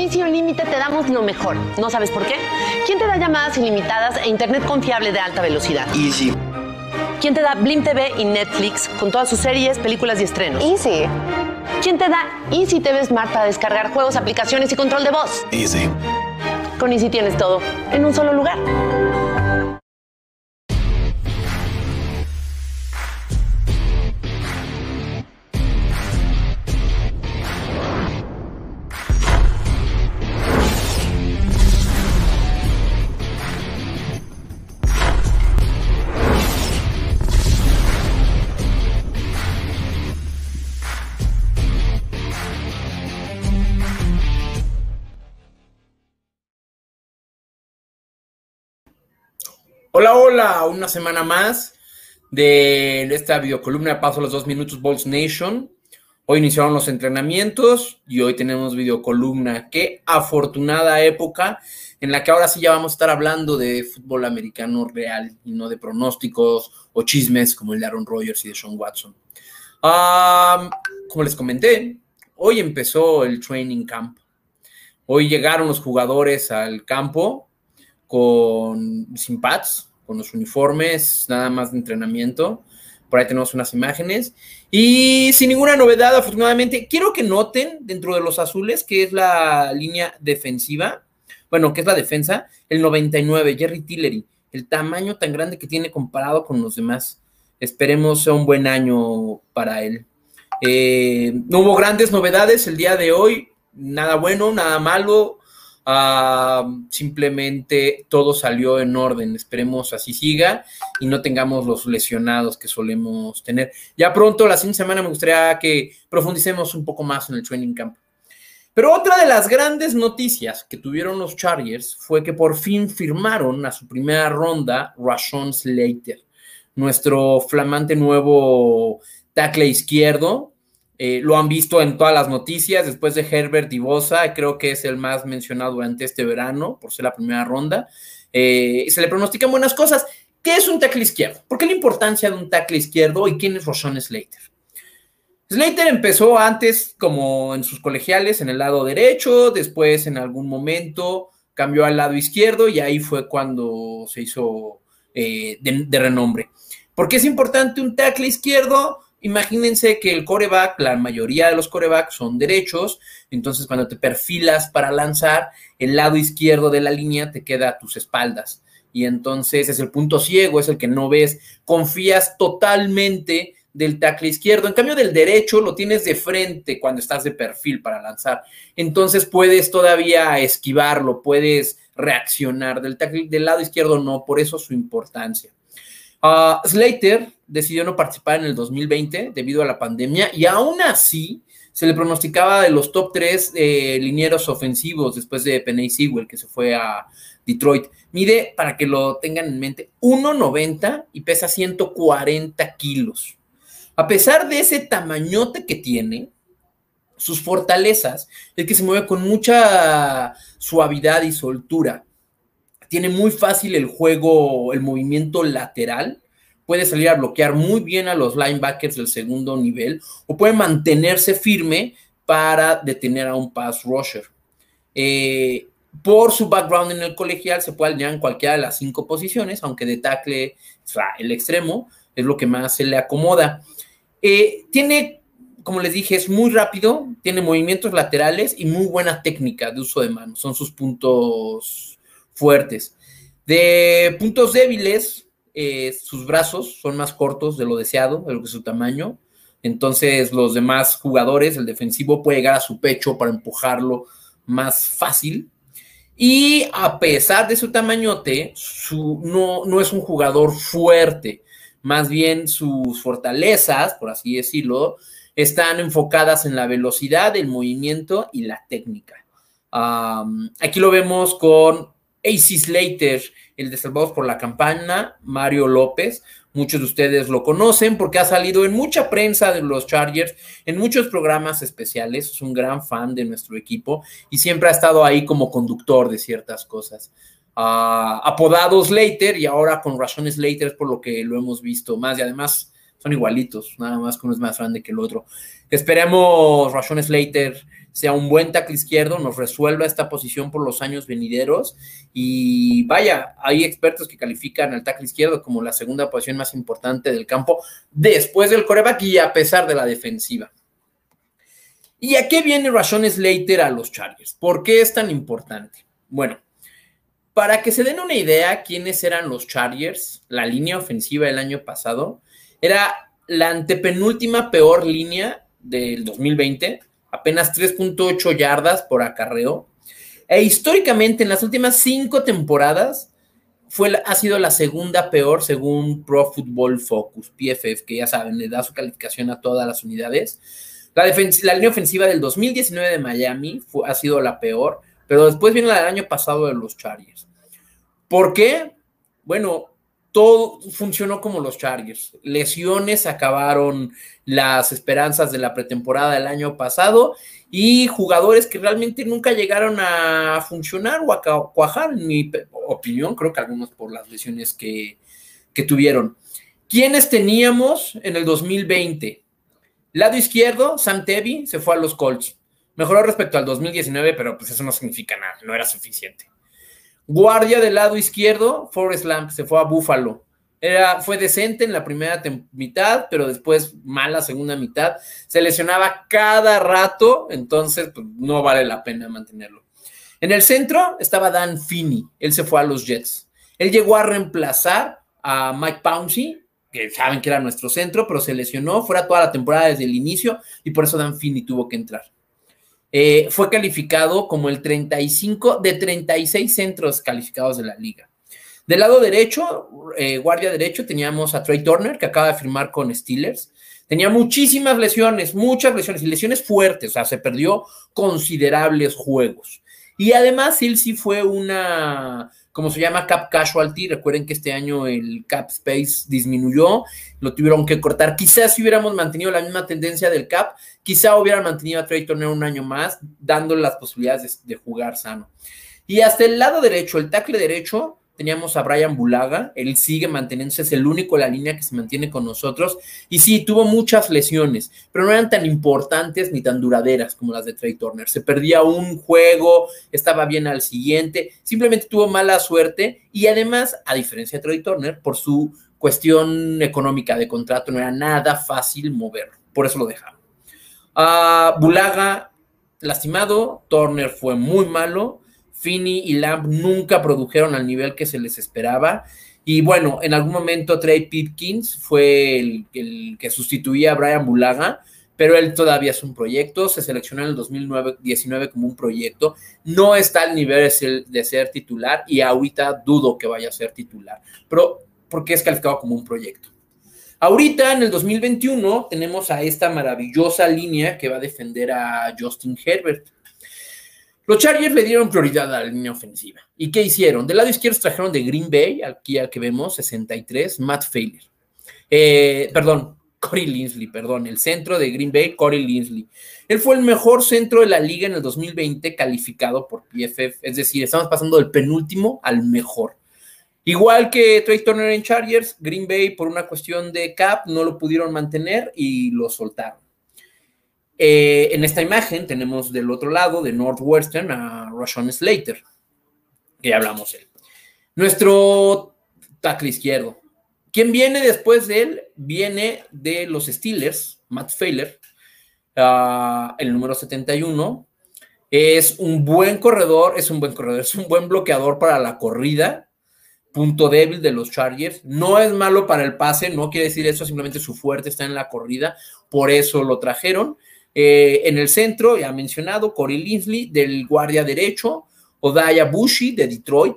Con Easy Límite te damos lo mejor. ¿No sabes por qué? ¿Quién te da llamadas ilimitadas e internet confiable de alta velocidad? Easy. ¿Quién te da Blim TV y Netflix con todas sus series, películas y estrenos? Easy. ¿Quién te da Easy TV Smart para descargar juegos, aplicaciones y control de voz? Easy. Con Easy tienes todo en un solo lugar. Hola, hola, una semana más de esta videocolumna de Paso a los dos minutos Balls Nation. Hoy iniciaron los entrenamientos y hoy tenemos videocolumna. Qué afortunada época en la que ahora sí ya vamos a estar hablando de fútbol americano real y no de pronósticos o chismes como el de Aaron Rodgers y de Sean Watson. Como les comenté, hoy empezó el training camp. Hoy llegaron los jugadores al campo con sin pads, con los uniformes, nada más de entrenamiento. Por ahí tenemos unas imágenes. Y sin ninguna novedad, afortunadamente, quiero que noten dentro de los azules, que es la línea defensiva, bueno, que es la defensa, el 99, Jerry Tillery, el tamaño tan grande que tiene comparado con los demás. Esperemos sea un buen año para él. Eh, no hubo grandes novedades el día de hoy, nada bueno, nada malo. Uh, simplemente todo salió en orden. Esperemos así siga y no tengamos los lesionados que solemos tener. Ya pronto, la siguiente semana, me gustaría que profundicemos un poco más en el training camp. Pero otra de las grandes noticias que tuvieron los Chargers fue que por fin firmaron a su primera ronda Rashon Slater, nuestro flamante nuevo tackle izquierdo, eh, lo han visto en todas las noticias, después de Herbert y Bosa, creo que es el más mencionado durante este verano, por ser la primera ronda. Eh, se le pronostican buenas cosas. ¿Qué es un tackle izquierdo? ¿Por qué la importancia de un tackle izquierdo y quién es Roshan Slater? Slater empezó antes como en sus colegiales en el lado derecho, después en algún momento cambió al lado izquierdo y ahí fue cuando se hizo eh, de, de renombre. ¿Por qué es importante un tackle izquierdo? Imagínense que el coreback, la mayoría de los corebacks son derechos, entonces cuando te perfilas para lanzar, el lado izquierdo de la línea te queda a tus espaldas. Y entonces es el punto ciego, es el que no ves, confías totalmente del tackle izquierdo. En cambio, del derecho lo tienes de frente cuando estás de perfil para lanzar. Entonces puedes todavía esquivarlo, puedes reaccionar. Del, tackle, del lado izquierdo no, por eso su importancia. Uh, Slater decidió no participar en el 2020 debido a la pandemia y aún así se le pronosticaba de los top 3 eh, linieros ofensivos después de Penny Sewell que se fue a Detroit. Mide, para que lo tengan en mente, 1,90 y pesa 140 kilos. A pesar de ese tamañote que tiene, sus fortalezas es que se mueve con mucha suavidad y soltura tiene muy fácil el juego, el movimiento lateral, puede salir a bloquear muy bien a los linebackers del segundo nivel o puede mantenerse firme para detener a un pass rusher. Eh, por su background en el colegial se puede alinear en cualquiera de las cinco posiciones, aunque de tackle, el extremo es lo que más se le acomoda. Eh, tiene, como les dije, es muy rápido, tiene movimientos laterales y muy buena técnica de uso de manos, son sus puntos fuertes. De puntos débiles, eh, sus brazos son más cortos de lo deseado, de lo que es su tamaño. Entonces, los demás jugadores, el defensivo puede llegar a su pecho para empujarlo más fácil. Y a pesar de su tamañote, no, no es un jugador fuerte. Más bien sus fortalezas, por así decirlo, están enfocadas en la velocidad, el movimiento y la técnica. Aquí lo vemos con AC Slater, el de Salvados por la Campana, Mario López. Muchos de ustedes lo conocen porque ha salido en mucha prensa de los Chargers, en muchos programas especiales. Es un gran fan de nuestro equipo y siempre ha estado ahí como conductor de ciertas cosas. Uh, apodado Slater y ahora con razón Slater por lo que lo hemos visto más y además son igualitos, nada más que uno es más grande que el otro. Esperemos Rashon Slater sea un buen tackle izquierdo, nos resuelva esta posición por los años venideros. Y vaya, hay expertos que califican al tackle izquierdo como la segunda posición más importante del campo después del coreback y a pesar de la defensiva. ¿Y a qué viene Rashon Slater a los Chargers? ¿Por qué es tan importante? Bueno, para que se den una idea quiénes eran los Chargers, la línea ofensiva del año pasado, era la antepenúltima peor línea del 2020, apenas 3.8 yardas por acarreo. E históricamente, en las últimas cinco temporadas, fue, ha sido la segunda peor según Pro Football Focus, PFF, que ya saben, le da su calificación a todas las unidades. La, la línea ofensiva del 2019 de Miami ha sido la peor, pero después viene la del año pasado de los Chargers. ¿Por qué? Bueno, todo funcionó como los Chargers. Lesiones acabaron las esperanzas de la pretemporada del año pasado y jugadores que realmente nunca llegaron a funcionar o a cuajar, en mi opinión, creo que algunos por las lesiones que, que tuvieron. ¿Quiénes teníamos en el 2020? Lado izquierdo, Sam Tevi se fue a los Colts. Mejoró respecto al 2019, pero pues eso no significa nada, no era suficiente. Guardia del lado izquierdo, Forrest Lamp se fue a Buffalo. Era, fue decente en la primera mitad, pero después mala segunda mitad. Se lesionaba cada rato, entonces pues, no vale la pena mantenerlo. En el centro estaba Dan Finney, él se fue a los Jets. Él llegó a reemplazar a Mike Pouncey, que saben que era nuestro centro, pero se lesionó, fuera toda la temporada desde el inicio y por eso Dan Finney tuvo que entrar. Eh, fue calificado como el 35 de 36 centros calificados de la liga. Del lado derecho, eh, guardia derecho, teníamos a Trey Turner, que acaba de firmar con Steelers. Tenía muchísimas lesiones, muchas lesiones y lesiones fuertes, o sea, se perdió considerables juegos. Y además, él sí fue una como se llama Cap Casualty. Recuerden que este año el Cap Space disminuyó, lo tuvieron que cortar. Quizás si hubiéramos mantenido la misma tendencia del Cap, quizá hubieran mantenido a Trey Turner un año más, dándole las posibilidades de, de jugar sano. Y hasta el lado derecho, el tackle derecho, teníamos a Brian Bulaga, él sigue manteniéndose, es el único en la línea que se mantiene con nosotros. Y sí, tuvo muchas lesiones, pero no eran tan importantes ni tan duraderas como las de Trey Turner. Se perdía un juego, estaba bien al siguiente, simplemente tuvo mala suerte y además, a diferencia de Trey Turner, por su cuestión económica de contrato, no era nada fácil moverlo, por eso lo dejaron. Uh, Bulaga lastimado, Turner fue muy malo Finney y Lamb nunca produjeron al nivel que se les esperaba. Y bueno, en algún momento Trey Pipkins fue el, que sustituía a Brian Bulaga, pero él todavía es un proyecto. Se seleccionó en el 2019 como un proyecto. No está al nivel de ser titular y ahorita dudo que vaya a ser titular, pero porque es calificado como un proyecto. Ahorita en el 2021 tenemos a esta maravillosa línea que va a defender a Justin Herbert. Los Chargers le dieron prioridad a la línea ofensiva. ¿Y qué hicieron? Del lado izquierdo trajeron de Green Bay, aquí al que vemos, 63, Matt Failer. Eh, perdón, Corey Linsley, perdón, el centro de Green Bay, Corey Linsley. Él fue el mejor centro de la liga en el 2020 calificado por PFF, es decir, estamos pasando del penúltimo al mejor. Igual que Trey Turner en Chargers, Green Bay por una cuestión de cap no lo pudieron mantener y lo soltaron. Eh, en esta imagen tenemos del otro lado, de Northwestern, a Rashon Slater, que ya hablamos él. Nuestro tackle izquierdo. ¿Quién viene después de él? Viene de los Steelers, Matt Failer, ah, el número 71. Es un buen corredor, es un buen corredor, es un buen bloqueador para la corrida. Punto débil de los Chargers. No es malo para el pase, no quiere decir eso, simplemente su fuerte está en la corrida, por eso lo trajeron. Eh, en el centro, ya mencionado, Corey Linsley del guardia derecho, Odaya Bushi de Detroit,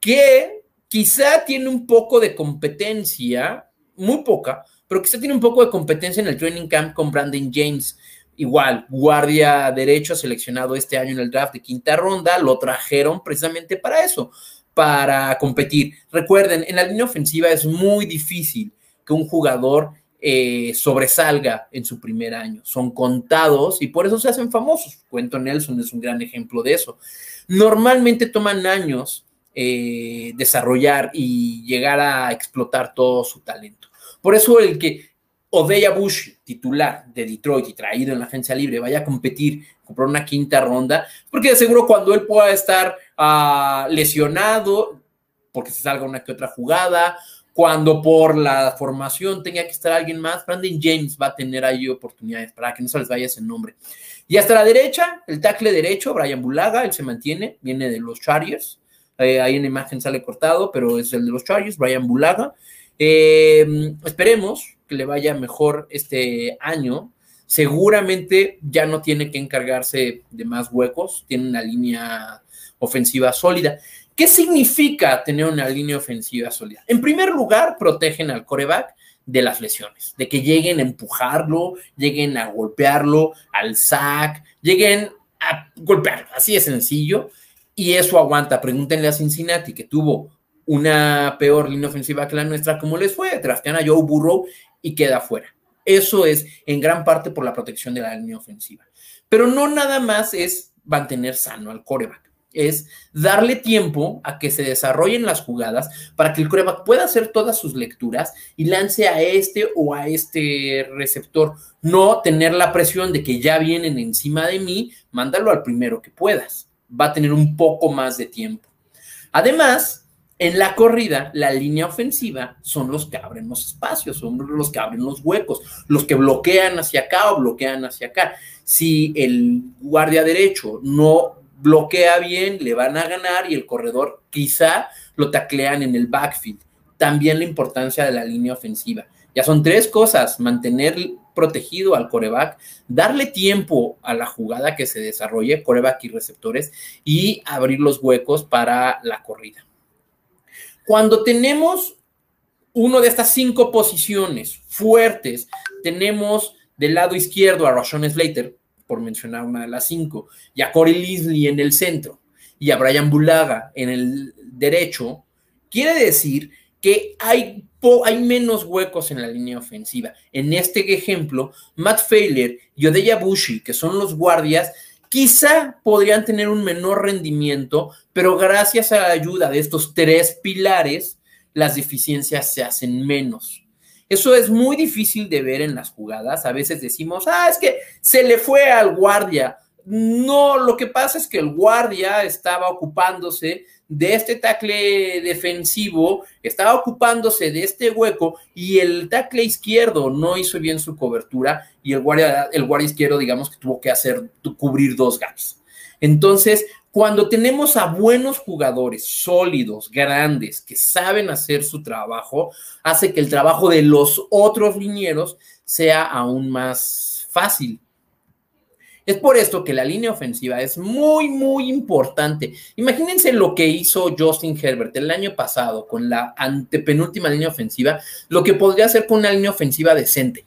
que quizá tiene un poco de competencia, muy poca, pero quizá tiene un poco de competencia en el training camp con Brandon James. Igual, guardia derecho seleccionado este año en el draft de quinta ronda, lo trajeron precisamente para eso, para competir. Recuerden, en la línea ofensiva es muy difícil que un jugador eh, sobresalga en su primer año. Son contados y por eso se hacen famosos. Cuento Nelson es un gran ejemplo de eso. Normalmente toman años eh, desarrollar y llegar a explotar todo su talento. Por eso el que Odeya Bush, titular de Detroit y traído en la agencia libre, vaya a competir, comprar una quinta ronda, porque seguro cuando él pueda estar uh, lesionado, porque se salga una que otra jugada, cuando por la formación tenga que estar alguien más, Brandon James va a tener ahí oportunidades para que no se les vaya ese nombre. Y hasta la derecha, el tackle derecho, Brian Bulaga, él se mantiene, viene de los Chargers. Eh, ahí en imagen sale cortado, pero es el de los Chargers, Brian Bulaga. Eh, esperemos que le vaya mejor este año. Seguramente ya no tiene que encargarse de más huecos, tiene una línea ofensiva sólida. ¿Qué significa tener una línea ofensiva sólida? En primer lugar, protegen al coreback de las lesiones, de que lleguen a empujarlo, lleguen a golpearlo, al sack, lleguen a golpearlo, así de sencillo, y eso aguanta. Pregúntenle a Cincinnati, que tuvo una peor línea ofensiva que la nuestra, ¿cómo les fue? Draftean a Joe Burrow y queda fuera. Eso es en gran parte por la protección de la línea ofensiva. Pero no nada más es mantener sano al coreback es darle tiempo a que se desarrollen las jugadas para que el coreback pueda hacer todas sus lecturas y lance a este o a este receptor. No tener la presión de que ya vienen encima de mí, mándalo al primero que puedas. Va a tener un poco más de tiempo. Además, en la corrida, la línea ofensiva son los que abren los espacios, son los que abren los huecos, los que bloquean hacia acá o bloquean hacia acá. Si el guardia derecho no bloquea bien, le van a ganar y el corredor quizá lo taclean en el backfield. También la importancia de la línea ofensiva. Ya son tres cosas, mantener protegido al coreback, darle tiempo a la jugada que se desarrolle, coreback y receptores, y abrir los huecos para la corrida. Cuando tenemos uno de estas cinco posiciones fuertes, tenemos del lado izquierdo a Rashon Slater, por mencionar una de las cinco, y a Corey Leslie en el centro y a Brian Bulaga en el derecho, quiere decir que hay, hay menos huecos en la línea ofensiva. En este ejemplo, Matt Failer y Odeya Bushi, que son los guardias, quizá podrían tener un menor rendimiento, pero gracias a la ayuda de estos tres pilares, las deficiencias se hacen menos. Eso es muy difícil de ver en las jugadas. A veces decimos, ah, es que se le fue al guardia. No, lo que pasa es que el guardia estaba ocupándose de este tackle defensivo, estaba ocupándose de este hueco y el tackle izquierdo no hizo bien su cobertura y el guardia, el guardia izquierdo, digamos que tuvo que hacer, cubrir dos gaps. Entonces, cuando tenemos a buenos jugadores sólidos, grandes, que saben hacer su trabajo, hace que el trabajo de los otros linieros sea aún más fácil. Es por esto que la línea ofensiva es muy, muy importante. Imagínense lo que hizo Justin Herbert el año pasado con la antepenúltima línea ofensiva, lo que podría hacer con una línea ofensiva decente.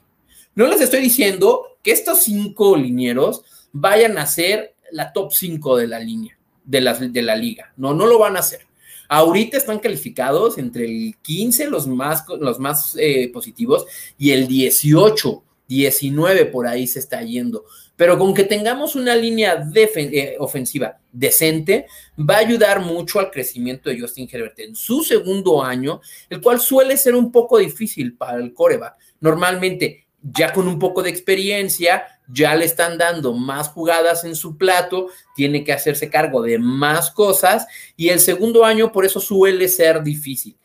No les estoy diciendo que estos cinco linieros vayan a ser la top 5 de la línea, de la, de la liga. No, no lo van a hacer. Ahorita están calificados entre el 15, los más, los más eh, positivos, y el 18, 19 por ahí se está yendo. Pero con que tengamos una línea eh, ofensiva decente, va a ayudar mucho al crecimiento de Justin Herbert en su segundo año, el cual suele ser un poco difícil para el coreback. Normalmente ya con un poco de experiencia, ya le están dando más jugadas en su plato, tiene que hacerse cargo de más cosas y el segundo año por eso suele ser difícil,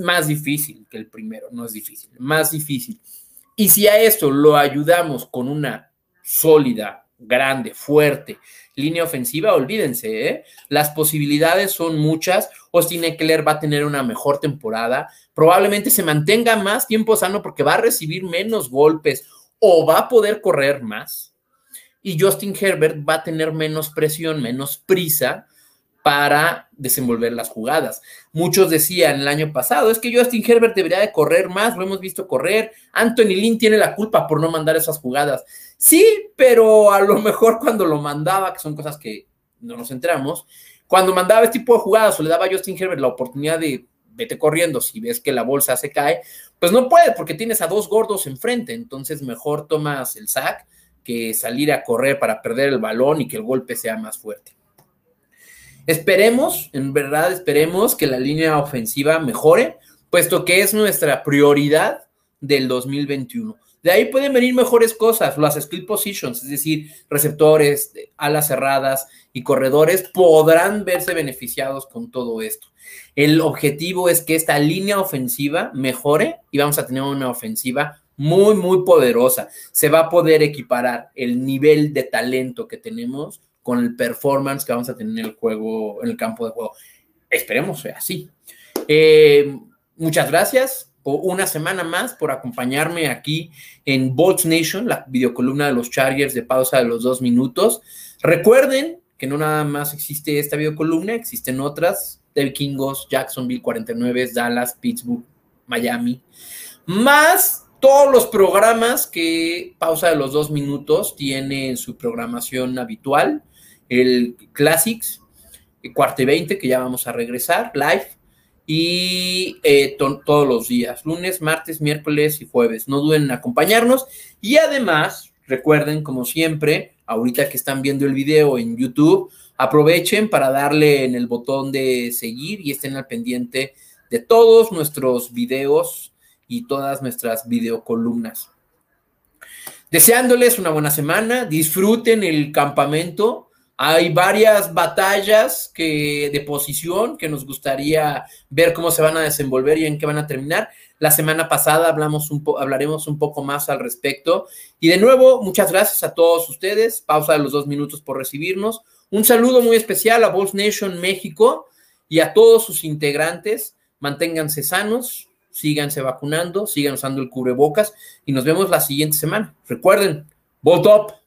más difícil que el primero, no es difícil, más difícil. Y si a esto lo ayudamos con una sólida, grande, fuerte línea ofensiva, olvídense, ¿eh? las posibilidades son muchas. Austin Eckler va a tener una mejor temporada, probablemente se mantenga más tiempo sano porque va a recibir menos golpes o va a poder correr más. Y Justin Herbert va a tener menos presión, menos prisa para desenvolver las jugadas. Muchos decían el año pasado, es que Justin Herbert debería de correr más, lo hemos visto correr. Anthony Lynn tiene la culpa por no mandar esas jugadas. Sí, pero a lo mejor cuando lo mandaba, que son cosas que no nos enteramos, cuando mandaba este tipo de jugadas o le daba a Justin Herbert la oportunidad de vete corriendo si ves que la bolsa se cae, pues no puede porque tienes a dos gordos enfrente, entonces mejor tomas el sack que salir a correr para perder el balón y que el golpe sea más fuerte. Esperemos, en verdad esperemos que la línea ofensiva mejore, puesto que es nuestra prioridad del 2021. De ahí pueden venir mejores cosas, las skill positions, es decir, receptores, alas cerradas y corredores podrán verse beneficiados con todo esto. El objetivo es que esta línea ofensiva mejore y vamos a tener una ofensiva muy, muy poderosa. Se va a poder equiparar el nivel de talento que tenemos con el performance que vamos a tener en el juego, en el campo de juego. Esperemos sea así. Eh, muchas gracias una semana más por acompañarme aquí en Bolts Nation, la videocolumna de los Chargers de pausa de los dos minutos. Recuerden que no nada más existe esta videocolumna, existen otras de Vikingos, Jacksonville 49, Dallas, Pittsburgh, Miami, más todos los programas que pausa de los dos minutos tiene en su programación habitual, el Classics, y 20, que ya vamos a regresar, live, y eh, todos los días, lunes, martes, miércoles y jueves. No duden en acompañarnos y además, recuerden, como siempre, ahorita que están viendo el video en YouTube, aprovechen para darle en el botón de seguir y estén al pendiente de todos nuestros videos y todas nuestras videocolumnas. Deseándoles una buena semana, disfruten el campamento hay varias batallas que, de posición que nos gustaría ver cómo se van a desenvolver y en qué van a terminar. La semana pasada hablamos un hablaremos un poco más al respecto. Y de nuevo, muchas gracias a todos ustedes. Pausa de los dos minutos por recibirnos. Un saludo muy especial a Boss Nation México y a todos sus integrantes. Manténganse sanos, síganse vacunando, sigan usando el cubrebocas y nos vemos la siguiente semana. Recuerden, Bolt Up.